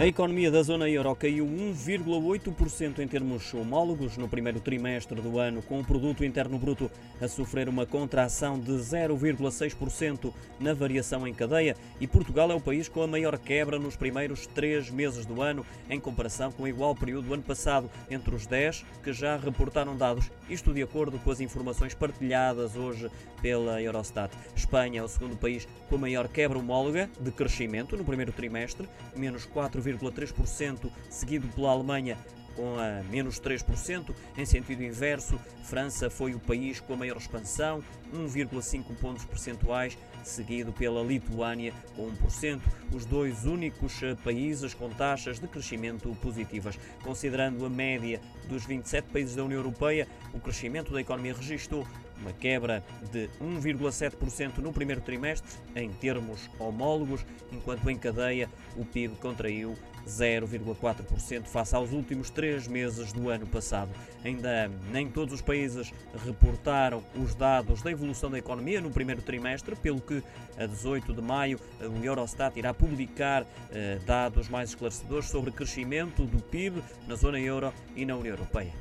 A economia da zona euro caiu 1,8% em termos homólogos no primeiro trimestre do ano, com o produto interno bruto a sofrer uma contração de 0,6% na variação em cadeia, e Portugal é o país com a maior quebra nos primeiros três meses do ano, em comparação com o igual período do ano passado, entre os 10 que já reportaram dados, isto de acordo com as informações partilhadas hoje pela Eurostat. Espanha é o segundo país com a maior quebra homóloga de crescimento no primeiro trimestre, menos 4, 0,3%, seguido pela Alemanha com a menos 3%. Em sentido inverso, França foi o país com a maior expansão, 1,5 pontos percentuais, seguido pela Lituânia com 1%, os dois únicos eh, países com taxas de crescimento positivas. Considerando a média dos 27 países da União Europeia, o crescimento da economia registrou uma quebra de 1,7% no primeiro trimestre, em termos homólogos, enquanto em cadeia o PIB contraiu 0,4% face aos últimos três meses do ano passado. Ainda nem todos os países reportaram os dados da evolução da economia no primeiro trimestre, pelo que a 18 de maio o Eurostat irá publicar eh, dados mais esclarecedores sobre crescimento do PIB na zona euro e na União Europeia.